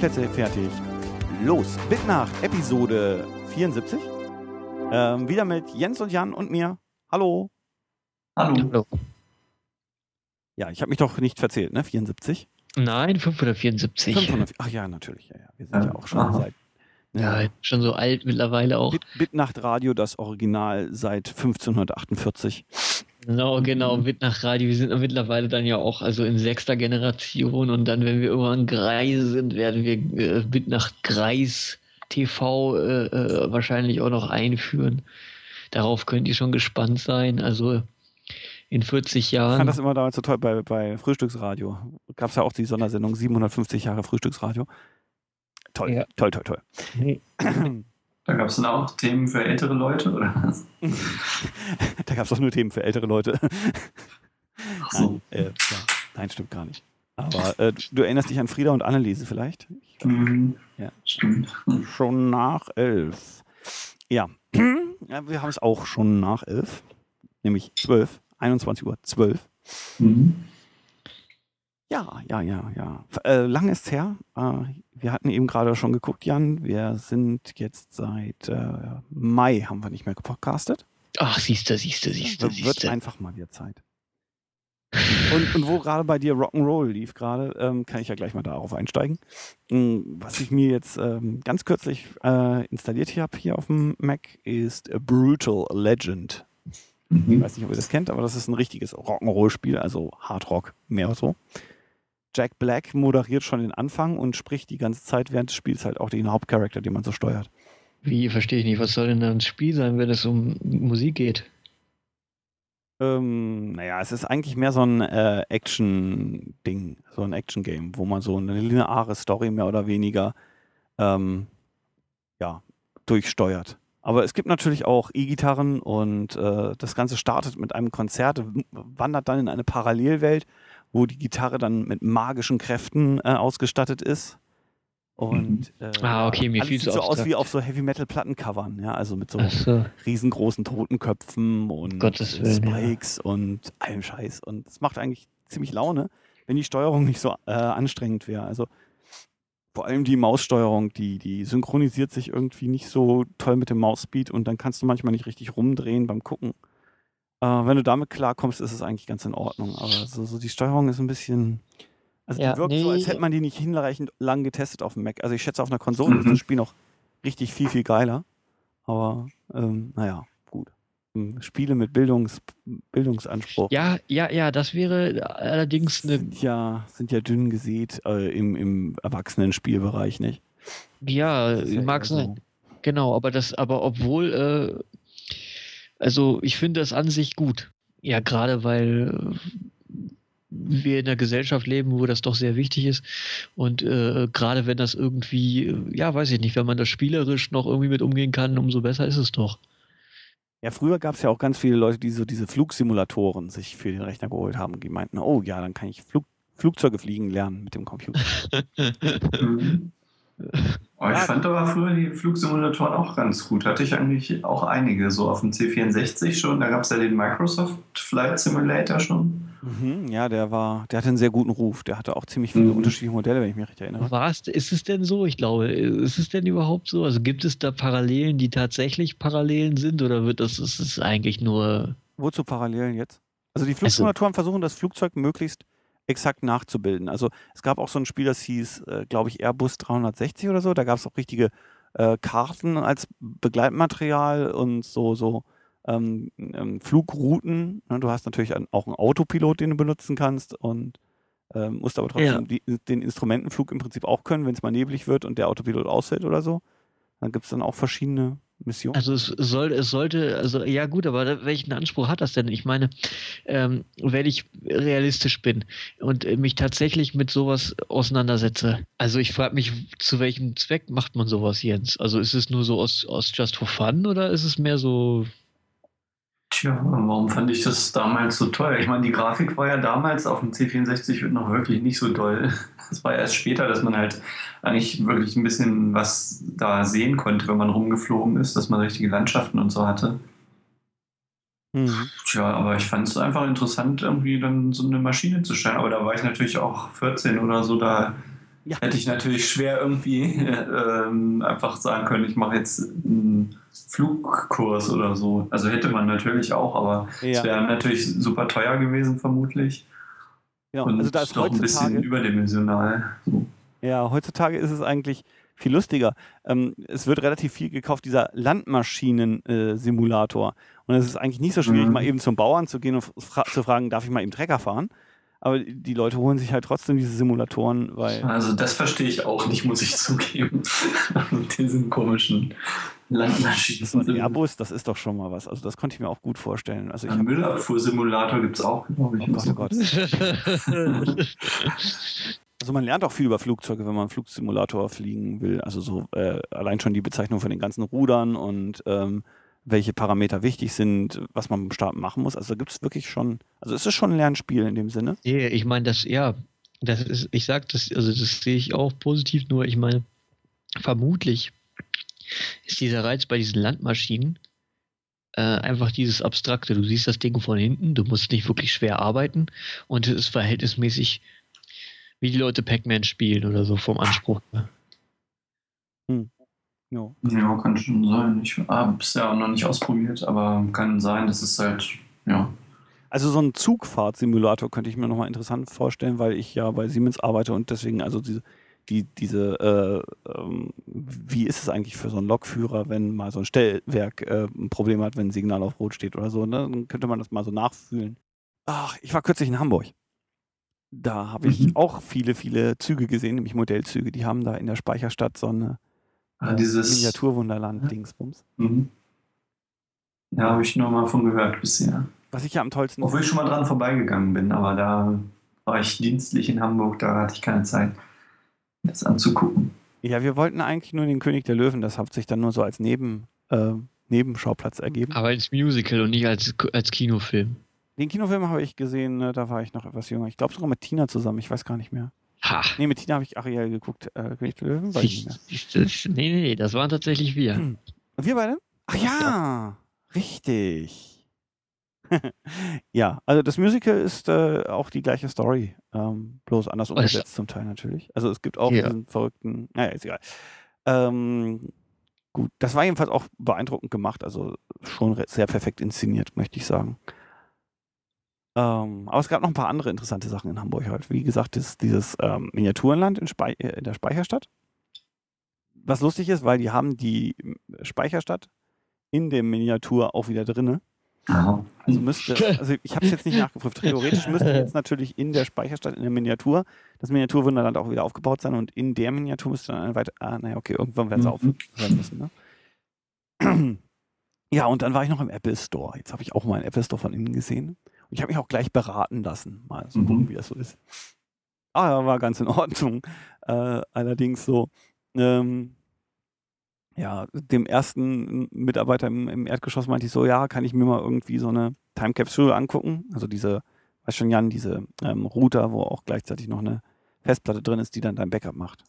Plätze fertig. Los, Bitnacht, Episode 74. Ähm, wieder mit Jens und Jan und mir. Hallo. Hallo. Hallo. Ja, ich habe mich doch nicht verzählt, ne? 74? Nein, 574. 500, ach ja, natürlich. Ja, ja. Wir sind ja, ja auch schon Aha. seit. Ja, schon so alt mittlerweile auch. Bit, Bitnacht Radio, das Original seit 1548. Genau, genau, Bitnacht-Radio. Wir sind mittlerweile dann ja auch also in sechster Generation und dann, wenn wir irgendwann Greise sind, werden wir äh, Bitnacht-Greis TV äh, äh, wahrscheinlich auch noch einführen. Darauf könnt ihr schon gespannt sein. Also in 40 Jahren. Ich fand das immer damals so toll bei, bei Frühstücksradio. Gab es ja auch die Sondersendung 750 Jahre Frühstücksradio. Toll, ja. toll, toll, toll. Nee. Da gab es dann auch Themen für ältere Leute, oder was? da gab es doch nur Themen für ältere Leute. Ach so. Nein, äh, ja. Nein, stimmt gar nicht. Aber äh, du erinnerst dich an Frieda und Anneliese vielleicht? Mhm. Ja. Stimmt. Schon nach elf. Ja. ja wir haben es auch schon nach elf. Nämlich zwölf. 21 Uhr 12. Mhm. Ja, ja, ja, ja. Äh, lang ist her. Äh, wir hatten eben gerade schon geguckt, Jan. Wir sind jetzt seit äh, Mai haben wir nicht mehr gepodcastet. Ach, siehst du, siehst du, siehst du. Wird siehste. einfach mal wieder Zeit. Und, und, wo gerade bei dir Rock'n'Roll lief gerade, ähm, kann ich ja gleich mal darauf einsteigen. Ähm, was ich mir jetzt ähm, ganz kürzlich äh, installiert habe hier auf dem Mac ist Brutal Legend. Mhm. Ich weiß nicht, ob ihr das kennt, aber das ist ein richtiges Rock'n'Roll-Spiel, also Hardrock, mehr so. Jack Black moderiert schon den Anfang und spricht die ganze Zeit während des Spiels halt auch den Hauptcharakter, den man so steuert. Wie, verstehe ich nicht. Was soll denn da ein Spiel sein, wenn es um Musik geht? Ähm, naja, es ist eigentlich mehr so ein äh, Action-Ding, so ein Action-Game, wo man so eine lineare Story mehr oder weniger ähm, ja, durchsteuert. Aber es gibt natürlich auch E-Gitarren und äh, das Ganze startet mit einem Konzert, wandert dann in eine Parallelwelt, wo die Gitarre dann mit magischen Kräften äh, ausgestattet ist. Und mhm. äh, ah, okay, mir fiel so aus wie auf so Heavy Metal Plattencovern, ja, also mit so, so. riesengroßen Totenköpfen und Willen, Spikes ja. und allem Scheiß. Und es macht eigentlich ziemlich Laune, wenn die Steuerung nicht so äh, anstrengend wäre. Also vor allem die Maussteuerung, die, die synchronisiert sich irgendwie nicht so toll mit dem Mausspeed und dann kannst du manchmal nicht richtig rumdrehen beim Gucken. Äh, wenn du damit klarkommst, ist es eigentlich ganz in Ordnung. Aber so, so die Steuerung ist ein bisschen. Also ja, die wirkt nee. so, als hätte man die nicht hinreichend lang getestet auf dem Mac. Also ich schätze, auf einer Konsole mhm. ist das Spiel noch richtig viel, viel geiler. Aber ähm, naja. Hm, Spiele mit Bildungs, Bildungsanspruch. Ja, ja, ja, das wäre allerdings eine. Sind ja, sind ja dünn gesät äh, im, im Erwachsenen-Spielbereich, nicht? Ja, ja mag sein. So. Genau, aber das, aber obwohl, äh, also ich finde das an sich gut. Ja, gerade weil wir in einer Gesellschaft leben, wo das doch sehr wichtig ist. Und äh, gerade wenn das irgendwie, ja, weiß ich nicht, wenn man das spielerisch noch irgendwie mit umgehen kann, umso besser ist es doch. Ja, früher gab es ja auch ganz viele Leute, die so diese Flugsimulatoren sich für den Rechner geholt haben und die meinten, oh ja, dann kann ich Flug Flugzeuge fliegen lernen mit dem Computer. oh, ich fand aber früher die Flugsimulatoren auch ganz gut. Hatte ich eigentlich auch einige, so auf dem C64 schon. Da gab es ja den Microsoft Flight Simulator schon. Mhm, ja, der war, der hatte einen sehr guten Ruf. Der hatte auch ziemlich viele mhm. unterschiedliche Modelle, wenn ich mich recht erinnere. War es, ist es denn so? Ich glaube, ist es denn überhaupt so? Also gibt es da Parallelen, die tatsächlich Parallelen sind, oder wird das, ist es eigentlich nur. Wozu Parallelen jetzt? Also die Flugsimulatoren also, versuchen das Flugzeug möglichst exakt nachzubilden. Also es gab auch so ein Spiel, das hieß, äh, glaube ich, Airbus 360 oder so. Da gab es auch richtige äh, Karten als Begleitmaterial und so, so ähm, ähm, Flugrouten. Ne? Du hast natürlich auch einen Autopilot, den du benutzen kannst und ähm, musst aber trotzdem ja. die, den Instrumentenflug im Prinzip auch können, wenn es mal neblig wird und der Autopilot ausfällt oder so. Dann gibt es dann auch verschiedene Missionen. Also es soll, es sollte, also ja gut, aber welchen Anspruch hat das denn? Ich meine, ähm, wenn ich realistisch bin und mich tatsächlich mit sowas auseinandersetze, also ich frage mich, zu welchem Zweck macht man sowas, Jens? Also ist es nur so aus, aus Just for Fun oder ist es mehr so Tja, warum fand ich das damals so toll? Ich meine, die Grafik war ja damals auf dem C64 noch wirklich nicht so toll. Es war erst später, dass man halt eigentlich wirklich ein bisschen was da sehen konnte, wenn man rumgeflogen ist, dass man richtige Landschaften und so hatte. Mhm. Tja, aber ich fand es einfach interessant, irgendwie dann so eine Maschine zu stellen. Aber da war ich natürlich auch 14 oder so, da ja. hätte ich natürlich schwer irgendwie äh, einfach sagen können, ich mache jetzt einen Flugkurs oder so. Also hätte man natürlich auch, aber es ja. wäre natürlich super teuer gewesen, vermutlich. Ja, Und also da ist doch ein bisschen überdimensional. So. Ja, heutzutage ist es eigentlich viel lustiger. Ähm, es wird relativ viel gekauft, dieser Landmaschinen-Simulator. Äh, und es ist eigentlich nicht so schwierig, mhm. mal eben zum Bauern zu gehen und fra zu fragen, darf ich mal eben Trecker fahren? Aber die Leute holen sich halt trotzdem diese Simulatoren, weil. Also das verstehe ich auch nicht, muss ich zugeben. Mit diesen komischen Landmaschinen. Ein Airbus, das ist doch schon mal was. Also das konnte ich mir auch gut vorstellen. Also Ein Müllabfuhrsimulator gibt es auch, glaube ich. Oh Gott, oh Gott. Also man lernt auch viel über Flugzeuge, wenn man einen Flugsimulator fliegen will. Also so äh, allein schon die Bezeichnung von den ganzen Rudern und ähm, welche Parameter wichtig sind, was man beim Starten machen muss. Also gibt es wirklich schon, also es ist schon ein Lernspiel in dem Sinne. Nee, ich meine, das, ja, das ist, ich sag das, also das sehe ich auch positiv, nur ich meine, vermutlich ist dieser Reiz bei diesen Landmaschinen äh, einfach dieses Abstrakte. Du siehst das Ding von hinten, du musst nicht wirklich schwer arbeiten und es ist verhältnismäßig wie die Leute Pac-Man spielen oder so vom Anspruch. Hm. Ja. ja, kann schon sein. Ich habe es ja noch nicht ausprobiert, aber kann sein, dass es halt, ja. Also so ein Zugfahrtsimulator könnte ich mir nochmal interessant vorstellen, weil ich ja bei Siemens arbeite und deswegen also diese, die, diese, äh, ähm, wie ist es eigentlich für so einen Lokführer, wenn mal so ein Stellwerk äh, ein Problem hat, wenn ein Signal auf Rot steht oder so, ne? dann könnte man das mal so nachfühlen. Ach, ich war kürzlich in Hamburg. Da habe ich mhm. auch viele, viele Züge gesehen, nämlich Modellzüge. Die haben da in der Speicherstadt so eine ah, dieses Miniaturwunderland-Dingsbums. Mhm. Ja, habe ich nur mal von gehört bisher. Was ich ja am tollsten. Obwohl ich schon mal dran vorbeigegangen bin, aber da war ich dienstlich in Hamburg, da hatte ich keine Zeit, das anzugucken. Ja, wir wollten eigentlich nur den König der Löwen, das hat sich dann nur so als Neben, äh, Nebenschauplatz ergeben. Aber als Musical und nicht als, als Kinofilm. Den Kinofilm habe ich gesehen, ne, da war ich noch etwas jünger. Ich glaube sogar mit Tina zusammen, ich weiß gar nicht mehr. Ha. Nee, mit Tina habe ich Ariel geguckt. Äh, König der Löwen? Ich, nicht mehr. Nee, nee, nee, das waren tatsächlich wir. Hm. Wir beide? Ach ja, ja. richtig. ja, also das Musical ist äh, auch die gleiche Story, ähm, bloß anders umgesetzt zum Teil natürlich. Also es gibt auch ja. diesen verrückten, naja, ist egal. Ähm, gut, das war jedenfalls auch beeindruckend gemacht, also schon sehr perfekt inszeniert, möchte ich sagen. Ähm, aber es gab noch ein paar andere interessante Sachen in Hamburg halt. Wie gesagt, das, dieses ähm, Miniaturenland in, Spei äh, in der Speicherstadt. Was lustig ist, weil die haben die Speicherstadt in der Miniatur auch wieder drinne. Also müsste, also ich habe es jetzt nicht nachgeprüft. Theoretisch müsste jetzt natürlich in der Speicherstadt, in der Miniatur, das Miniaturwunderland auch wieder aufgebaut sein und in der Miniatur müsste dann eine weitere, ah, naja, okay, irgendwann werden sie mhm. aufhören müssen, ne? Ja, und dann war ich noch im Apple Store. Jetzt habe ich auch mal einen Apple Store von innen gesehen. Und ich habe mich auch gleich beraten lassen, mal so mhm. gucken, wie das so ist. Ah, war ganz in Ordnung. Äh, allerdings so, ähm, ja, dem ersten Mitarbeiter im, im, Erdgeschoss meinte ich so, ja, kann ich mir mal irgendwie so eine Time Capsule angucken? Also diese, weißt schon, Jan, diese ähm, Router, wo auch gleichzeitig noch eine Festplatte drin ist, die dann dein Backup macht.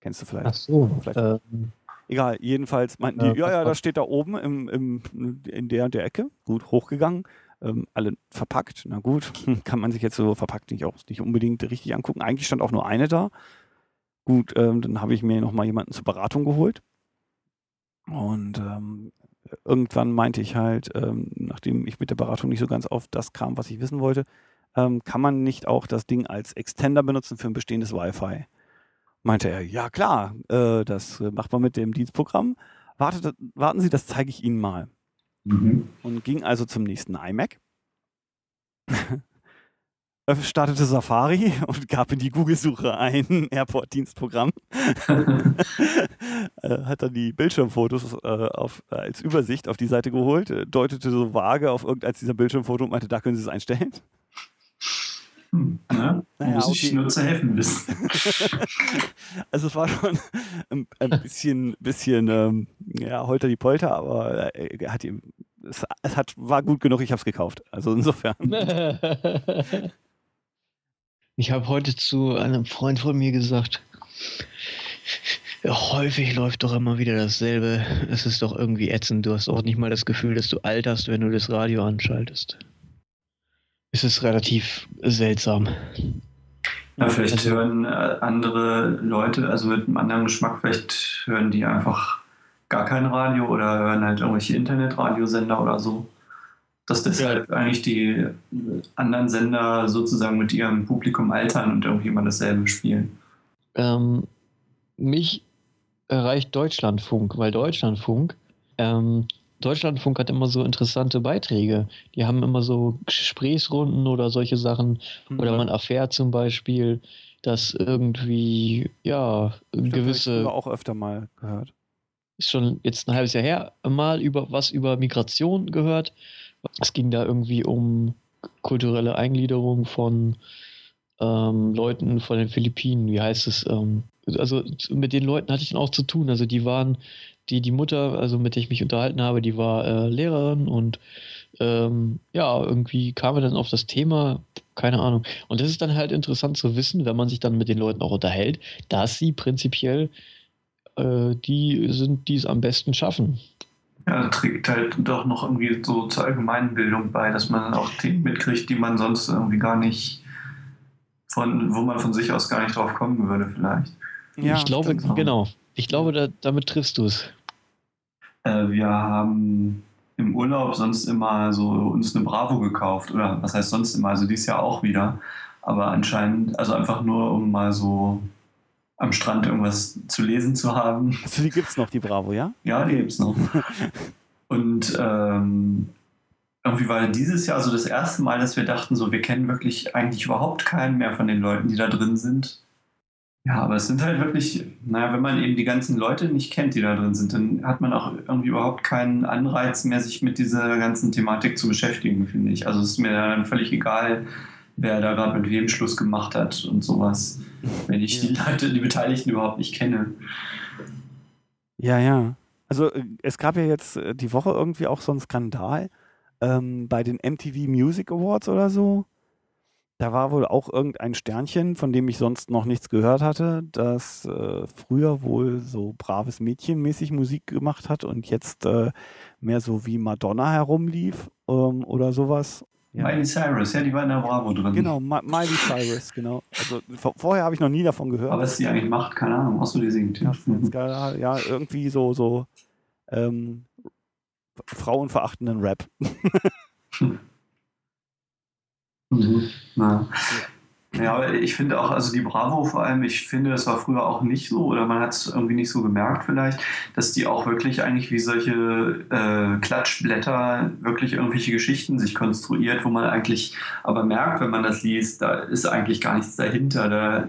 Kennst du vielleicht? Ach so. Vielleicht. Ähm, Egal, jedenfalls meinten die, ja, ja, das steht da oben im, im, in der, der Ecke. Gut, hochgegangen ähm, alle verpackt. Na gut, kann man sich jetzt so verpackt nicht auch nicht unbedingt richtig angucken. Eigentlich stand auch nur eine da. Gut, ähm, dann habe ich mir nochmal jemanden zur Beratung geholt. Und ähm, irgendwann meinte ich halt, ähm, nachdem ich mit der Beratung nicht so ganz auf das kam, was ich wissen wollte, ähm, kann man nicht auch das Ding als Extender benutzen für ein bestehendes Wi-Fi? Meinte er, ja klar, äh, das macht man mit dem Dienstprogramm. Wartet, warten Sie, das zeige ich Ihnen mal. Mhm. Und ging also zum nächsten iMac. startete Safari und gab in die Google-Suche ein Airport-Dienstprogramm. Äh, hat dann die Bildschirmfotos äh, auf, als Übersicht auf die Seite geholt, äh, deutete so vage auf irgendeins dieser Bildschirmfotos und meinte, da können Sie es einstellen. Hm, ne? naja, muss okay. ich nur zu helfen wissen. also es war schon ein, ein bisschen, bisschen ähm, ja, holter die Polter, aber äh, hat ihm, es, es hat, war gut genug, ich habe es gekauft. Also insofern. Ich habe heute zu einem Freund von mir gesagt, ja, häufig läuft doch immer wieder dasselbe. Es ist doch irgendwie ätzend. Du hast auch nicht mal das Gefühl, dass du alterst, wenn du das Radio anschaltest. Es ist relativ seltsam. Ja, vielleicht also, hören äh, andere Leute, also mit einem anderen Geschmack, vielleicht hören die einfach gar kein Radio oder hören halt irgendwelche Internetradiosender oder so. Dass deshalb ja. eigentlich die anderen Sender sozusagen mit ihrem Publikum altern und irgendwie immer dasselbe spielen. Ähm, mich erreicht Deutschlandfunk, weil Deutschlandfunk, ähm, Deutschlandfunk hat immer so interessante Beiträge. Die haben immer so Gesprächsrunden oder solche Sachen. Mhm. Oder man erfährt zum Beispiel, dass irgendwie, ja, ich gewisse. Ich auch öfter mal gehört. Ist schon jetzt ein halbes Jahr her, mal über was über Migration gehört. Es ging da irgendwie um kulturelle Eingliederung von ähm, Leuten von den Philippinen. Wie heißt es? Ähm, also mit den Leuten hatte ich dann auch zu tun. Also die waren, die, die Mutter, also mit der ich mich unterhalten habe, die war äh, Lehrerin und ähm, ja, irgendwie kam er dann auf das Thema, keine Ahnung. Und das ist dann halt interessant zu wissen, wenn man sich dann mit den Leuten auch unterhält, dass sie prinzipiell äh, die sind, die es am besten schaffen. Ja, trägt halt doch noch irgendwie so zur allgemeinen Bildung bei, dass man auch Themen mitkriegt, die man sonst irgendwie gar nicht von, wo man von sich aus gar nicht drauf kommen würde, vielleicht. Ja, ich glaube, genau. Ich glaube, da, damit triffst du es. Äh, wir haben im Urlaub sonst immer so uns eine Bravo gekauft. Oder was heißt sonst immer? Also dieses Jahr auch wieder. Aber anscheinend, also einfach nur, um mal so am Strand irgendwas zu lesen zu haben. Also die gibt es noch, die Bravo, ja? Ja, die gibt es noch. Und ähm, irgendwie war dieses Jahr so das erste Mal, dass wir dachten, so, wir kennen wirklich eigentlich überhaupt keinen mehr von den Leuten, die da drin sind. Ja, aber es sind halt wirklich, naja, wenn man eben die ganzen Leute nicht kennt, die da drin sind, dann hat man auch irgendwie überhaupt keinen Anreiz mehr, sich mit dieser ganzen Thematik zu beschäftigen, finde ich. Also es ist mir dann völlig egal, wer da gerade mit wem Schluss gemacht hat und sowas, wenn ich die Leute, die Beteiligten überhaupt nicht kenne. Ja, ja. Also äh, es gab ja jetzt äh, die Woche irgendwie auch so einen Skandal ähm, bei den MTV Music Awards oder so da war wohl auch irgendein Sternchen, von dem ich sonst noch nichts gehört hatte, das äh, früher wohl so braves Mädchen mäßig Musik gemacht hat und jetzt äh, mehr so wie Madonna herumlief ähm, oder sowas. Ja. Miley Cyrus, ja, die war in der Bravo drin. Genau, Ma Miley Cyrus, genau. Also vorher habe ich noch nie davon gehört. Aber was die eigentlich macht, keine Ahnung, was du die singt. Ja, ja irgendwie so, so ähm, frauenverachtenden Rap. Mhm. Ja. ja, ich finde auch, also die Bravo vor allem, ich finde, das war früher auch nicht so oder man hat es irgendwie nicht so gemerkt vielleicht, dass die auch wirklich eigentlich wie solche äh, Klatschblätter wirklich irgendwelche Geschichten sich konstruiert, wo man eigentlich aber merkt, wenn man das liest, da ist eigentlich gar nichts dahinter. Da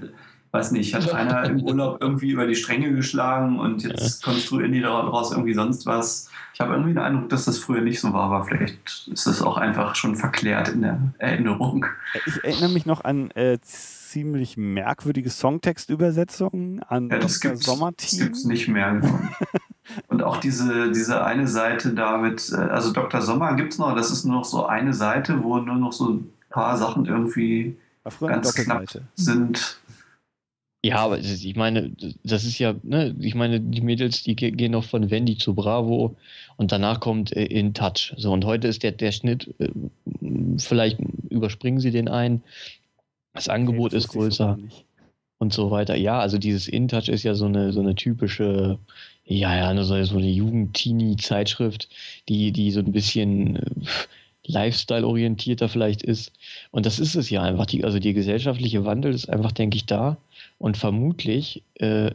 weiß nicht, hat einer im Urlaub irgendwie über die Stränge geschlagen und jetzt konstruieren die daraus irgendwie sonst was. Ich habe irgendwie den Eindruck, dass das früher nicht so war, aber vielleicht ist das auch einfach schon verklärt in der Erinnerung. Ich erinnere mich noch an äh, ziemlich merkwürdige Songtextübersetzungen an ja, das Dr. Sommerteam. Das gibt es nicht mehr. Genau. Und auch diese, diese eine Seite damit, äh, also Dr. Sommer gibt es noch, das ist nur noch so eine Seite, wo nur noch so ein paar Sachen irgendwie ganz knapp sind. Ja, aber ich meine, das ist ja, ne, ich meine, die Mädels, die gehen noch von Wendy zu Bravo und danach kommt äh, In Touch. So, und heute ist der, der Schnitt, äh, vielleicht überspringen sie den ein, das Angebot okay, das ist größer und so weiter. Ja, also dieses In Touch ist ja so eine, so eine typische, ja, ja, so, so eine Jugend-Teenie-Zeitschrift, die, die so ein bisschen äh, Lifestyle-orientierter vielleicht ist. Und das ist es ja einfach. Die, also der gesellschaftliche Wandel ist einfach, denke ich, da. Und vermutlich äh,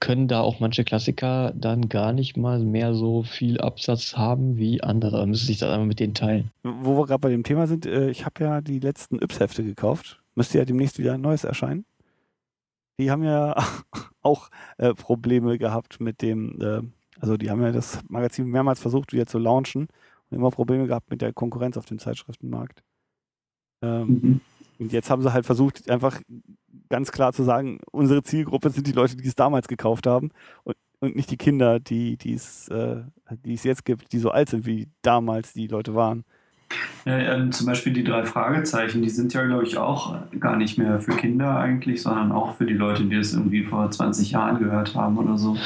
können da auch manche Klassiker dann gar nicht mal mehr so viel Absatz haben wie andere. Da müsste sich das einmal mit denen teilen. Wo wir gerade bei dem Thema sind, äh, ich habe ja die letzten Yps-Hefte gekauft. Müsste ja demnächst wieder ein neues erscheinen. Die haben ja auch äh, Probleme gehabt mit dem, äh, also die haben ja das Magazin mehrmals versucht wieder zu launchen immer Probleme gehabt mit der Konkurrenz auf dem Zeitschriftenmarkt. Ähm, mhm. Und jetzt haben sie halt versucht, einfach ganz klar zu sagen, unsere Zielgruppe sind die Leute, die es damals gekauft haben und, und nicht die Kinder, die es äh, die es jetzt gibt, die so alt sind, wie damals die Leute waren. Ja, ja, zum Beispiel die drei Fragezeichen, die sind ja, glaube ich, auch gar nicht mehr für Kinder eigentlich, sondern auch für die Leute, die es irgendwie vor 20 Jahren gehört haben oder so.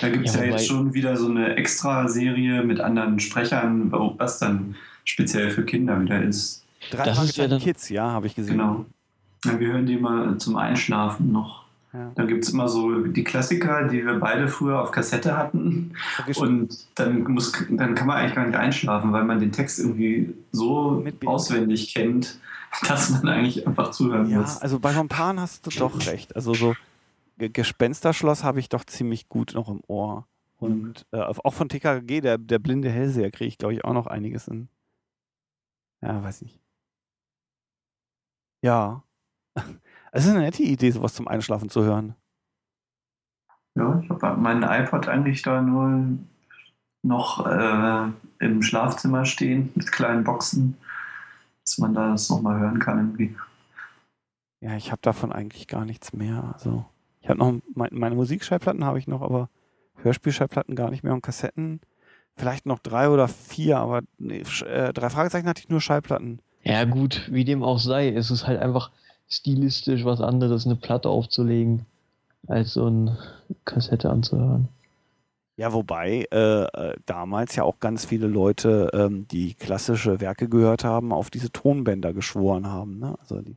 Da gibt es ja, ja jetzt schon wieder so eine Extra-Serie mit anderen Sprechern, was dann speziell für Kinder wieder ist. Drei das ist ja dann, Kids, ja, habe ich gesehen. Genau. Ja, wir hören die immer zum Einschlafen noch. Ja. Dann gibt es immer so die Klassiker, die wir beide früher auf Kassette hatten. Und dann, muss, dann kann man eigentlich gar nicht einschlafen, weil man den Text irgendwie so auswendig kennt, dass man eigentlich einfach zuhören ja, muss. Ja, also bei Rompan hast du doch recht. Also so Gespensterschloss habe ich doch ziemlich gut noch im Ohr. Und äh, auch von TKG, der, der blinde Hellseher, kriege ich, glaube ich, auch noch einiges in. Ja, weiß nicht. Ja. Es ist eine nette Idee, sowas zum Einschlafen zu hören. Ja, ich habe meinen iPod eigentlich da nur noch äh, im Schlafzimmer stehen mit kleinen Boxen, dass man da das nochmal hören kann irgendwie. Ja, ich habe davon eigentlich gar nichts mehr. Also ich habe noch meine Musikschallplatten habe ich noch, aber Hörspielschallplatten gar nicht mehr und Kassetten vielleicht noch drei oder vier, aber nee, äh, drei Fragezeichen hatte ich nur Schallplatten. Ja gut, wie dem auch sei, es ist halt einfach stilistisch was anderes, eine Platte aufzulegen, als so eine Kassette anzuhören. Ja, wobei äh, äh, damals ja auch ganz viele Leute, ähm, die klassische Werke gehört haben, auf diese Tonbänder geschworen haben. Ne? Also die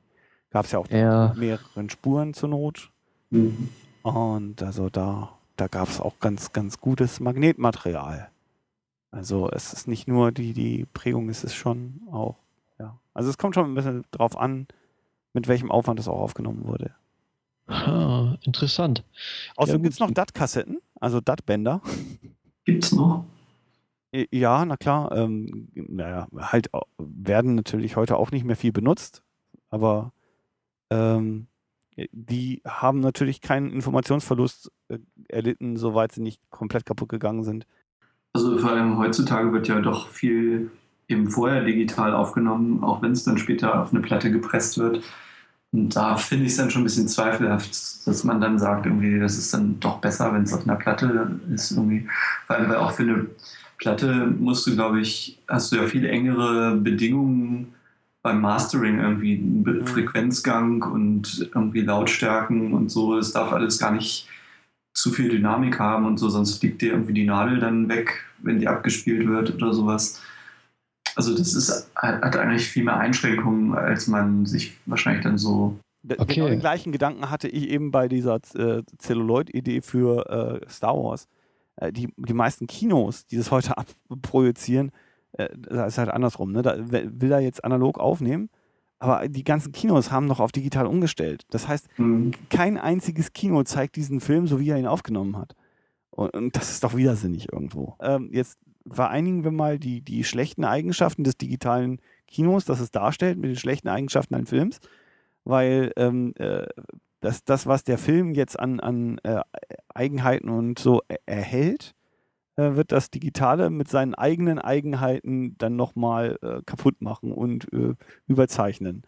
gab es ja auch ja. mehreren Spuren zur Not. Mhm. Und also da, da gab es auch ganz, ganz gutes Magnetmaterial. Also es ist nicht nur die, die Prägung, es ist schon auch, ja. Also es kommt schon ein bisschen drauf an, mit welchem Aufwand das auch aufgenommen wurde. Ah, interessant. Außerdem ja, gibt es noch DAT-Kassetten, also DAT-Bänder. Gibt es noch? Ja, na klar. Ähm, naja, halt werden natürlich heute auch nicht mehr viel benutzt, aber ähm, die haben natürlich keinen Informationsverlust äh, erlitten, soweit sie nicht komplett kaputt gegangen sind. Also vor allem heutzutage wird ja doch viel eben vorher digital aufgenommen, auch wenn es dann später auf eine Platte gepresst wird. Und da finde ich es dann schon ein bisschen zweifelhaft, dass man dann sagt, irgendwie, das ist dann doch besser, wenn es auf einer Platte ist. Irgendwie. Vor allem, weil auch für eine Platte musst du, glaube ich, hast du ja viel engere Bedingungen beim Mastering, irgendwie mhm. Frequenzgang und irgendwie Lautstärken und so. Es darf alles gar nicht zu viel Dynamik haben und so, sonst fliegt dir irgendwie die Nadel dann weg, wenn die abgespielt wird oder sowas. Also das ist, hat eigentlich viel mehr Einschränkungen, als man sich wahrscheinlich dann so. Okay. Genau den gleichen Gedanken hatte ich eben bei dieser äh, Celluloid-Idee für äh, Star Wars. Äh, die, die meisten Kinos, die das heute abprojizieren, äh, das ist halt andersrum. Ne? Da will er jetzt analog aufnehmen, aber die ganzen Kinos haben noch auf digital umgestellt. Das heißt, mhm. kein einziges Kino zeigt diesen Film, so wie er ihn aufgenommen hat. Und, und das ist doch widersinnig irgendwo. Ähm, jetzt vereinigen wir mal die, die schlechten Eigenschaften des digitalen Kinos, das es darstellt, mit den schlechten Eigenschaften eines Films, weil ähm, äh, das, das, was der Film jetzt an, an äh, Eigenheiten und so erhält, äh, wird das Digitale mit seinen eigenen Eigenheiten dann nochmal äh, kaputt machen und äh, überzeichnen.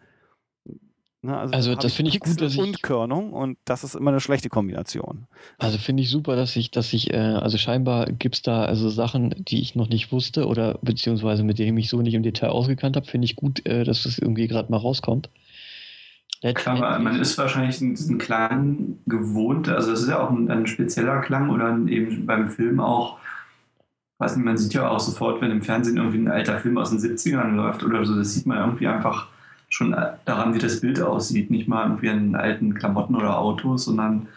Ne, also, also das finde ich gut, dass ich und Körnung und das ist immer eine schlechte Kombination. Also finde ich super, dass ich, dass ich, äh, also scheinbar gibt es da also Sachen, die ich noch nicht wusste oder beziehungsweise mit denen ich mich so nicht im Detail ausgekannt habe. Finde ich gut, äh, dass das irgendwie gerade mal rauskommt. Klar, man ist wahrscheinlich diesen Klang gewohnt, also es ist ja auch ein, ein, spezieller Klang oder eben beim Film auch, weiß nicht, man sieht ja auch sofort, wenn im Fernsehen irgendwie ein alter Film aus den 70ern läuft oder so, das sieht man irgendwie einfach schon daran, wie das Bild aussieht. Nicht mal irgendwie an alten Klamotten oder Autos, sondern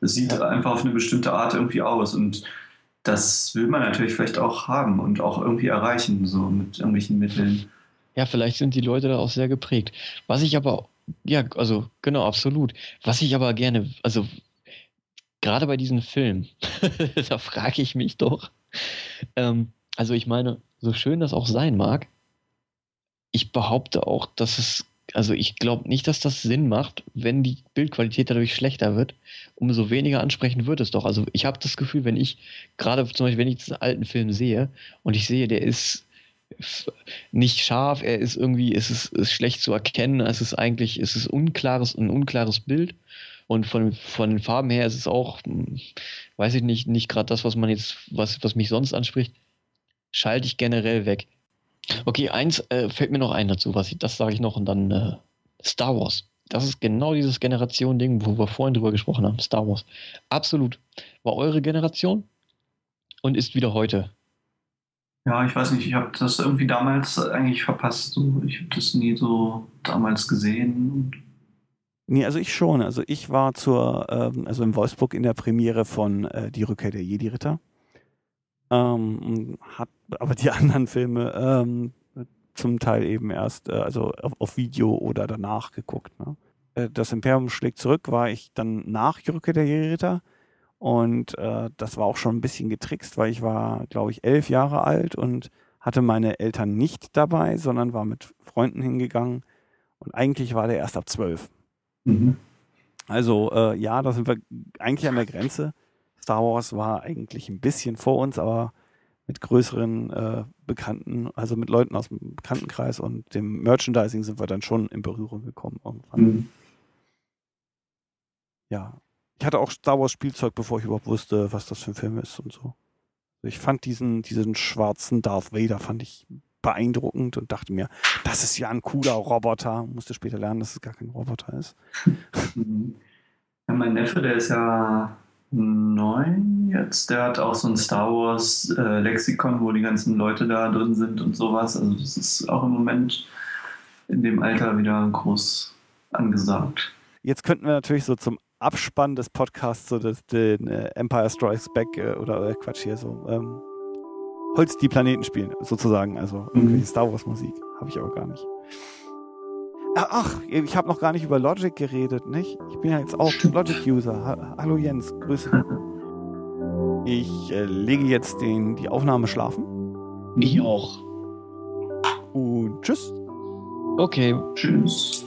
das sieht einfach auf eine bestimmte Art irgendwie aus. Und das will man natürlich vielleicht auch haben und auch irgendwie erreichen, so mit irgendwelchen Mitteln. Ja, vielleicht sind die Leute da auch sehr geprägt. Was ich aber, ja, also genau, absolut. Was ich aber gerne, also gerade bei diesem Film, da frage ich mich doch. Ähm, also ich meine, so schön das auch sein mag, ich behaupte auch, dass es, also ich glaube nicht, dass das Sinn macht, wenn die Bildqualität dadurch schlechter wird. Umso weniger ansprechend wird es doch. Also ich habe das Gefühl, wenn ich, gerade zum Beispiel, wenn ich diesen alten Film sehe und ich sehe, der ist nicht scharf, er ist irgendwie, es ist, ist schlecht zu erkennen, es ist eigentlich, es ist unklares, ein unklares Bild. Und von, von den Farben her ist es auch, hm, weiß ich nicht, nicht gerade das, was man jetzt, was, was mich sonst anspricht, schalte ich generell weg. Okay, eins äh, fällt mir noch ein dazu, was ich, das sage ich noch und dann äh, Star Wars. Das ist genau dieses Generation-Ding, wo wir vorhin drüber gesprochen haben. Star Wars. Absolut. War eure Generation und ist wieder heute. Ja, ich weiß nicht, ich habe das irgendwie damals eigentlich verpasst. So. Ich habe das nie so damals gesehen. Nee, also ich schon. Also ich war zur, ähm, also in Wolfsburg in der Premiere von äh, Die Rückkehr der Jedi-Ritter. Ähm, hat aber die anderen Filme ähm, zum Teil eben erst, äh, also auf, auf, Video oder danach geguckt. Ne? Äh, das Imperium schlägt zurück, war ich dann nach Die Rückkehr der Jedi-Ritter. Und äh, das war auch schon ein bisschen getrickst, weil ich war, glaube ich, elf Jahre alt und hatte meine Eltern nicht dabei, sondern war mit Freunden hingegangen. Und eigentlich war der erst ab zwölf. Mhm. Also äh, ja, da sind wir eigentlich an der Grenze. Star Wars war eigentlich ein bisschen vor uns, aber mit größeren äh, Bekannten, also mit Leuten aus dem Bekanntenkreis und dem Merchandising sind wir dann schon in Berührung gekommen irgendwann. Mhm. Ja. Ich hatte auch Star Wars Spielzeug, bevor ich überhaupt wusste, was das für ein Film ist und so. Ich fand diesen, diesen schwarzen Darth Vader, fand ich beeindruckend und dachte mir, das ist ja ein cooler Roboter. Musste später lernen, dass es gar kein Roboter ist. Ja, mein Neffe, der ist ja neun jetzt. Der hat auch so ein Star Wars äh, Lexikon, wo die ganzen Leute da drin sind und sowas. Also das ist auch im Moment in dem Alter wieder groß angesagt. Jetzt könnten wir natürlich so zum Abspann des Podcasts so das, den äh, Empire Strikes Back äh, oder äh, Quatsch hier so ähm, Holz die Planeten spielen, sozusagen. Also irgendwelche mhm. Star Wars Musik. Habe ich aber gar nicht. Ah, ach, ich habe noch gar nicht über Logic geredet, nicht? Ich bin ja jetzt auch Logic-User. Hallo Jens, Grüße. Ich äh, lege jetzt den, die Aufnahme schlafen. Ich auch. Und tschüss. Okay. Tschüss.